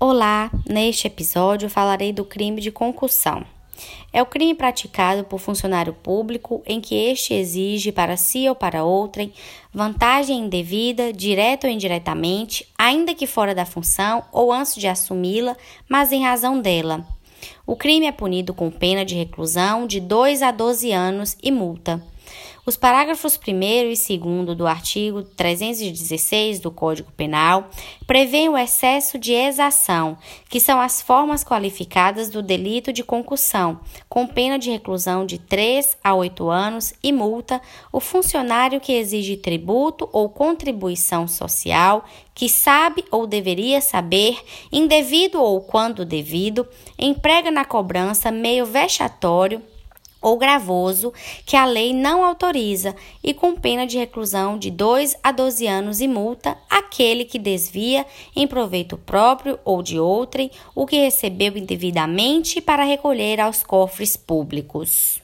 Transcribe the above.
Olá, neste episódio falarei do crime de concussão. É o crime praticado por funcionário público em que este exige para si ou para outrem vantagem indevida, direta ou indiretamente, ainda que fora da função ou antes de assumi-la, mas em razão dela. O crime é punido com pena de reclusão de 2 a 12 anos e multa. Os parágrafos 1 e 2 do artigo 316 do Código Penal prevêem o excesso de exação, que são as formas qualificadas do delito de concussão, com pena de reclusão de 3 a 8 anos e multa o funcionário que exige tributo ou contribuição social que sabe ou deveria saber, indevido ou quando devido, emprega na cobrança meio vexatório ou gravoso que a lei não autoriza e com pena de reclusão de 2 a 12 anos e multa aquele que desvia em proveito próprio ou de outrem o que recebeu indevidamente para recolher aos cofres públicos.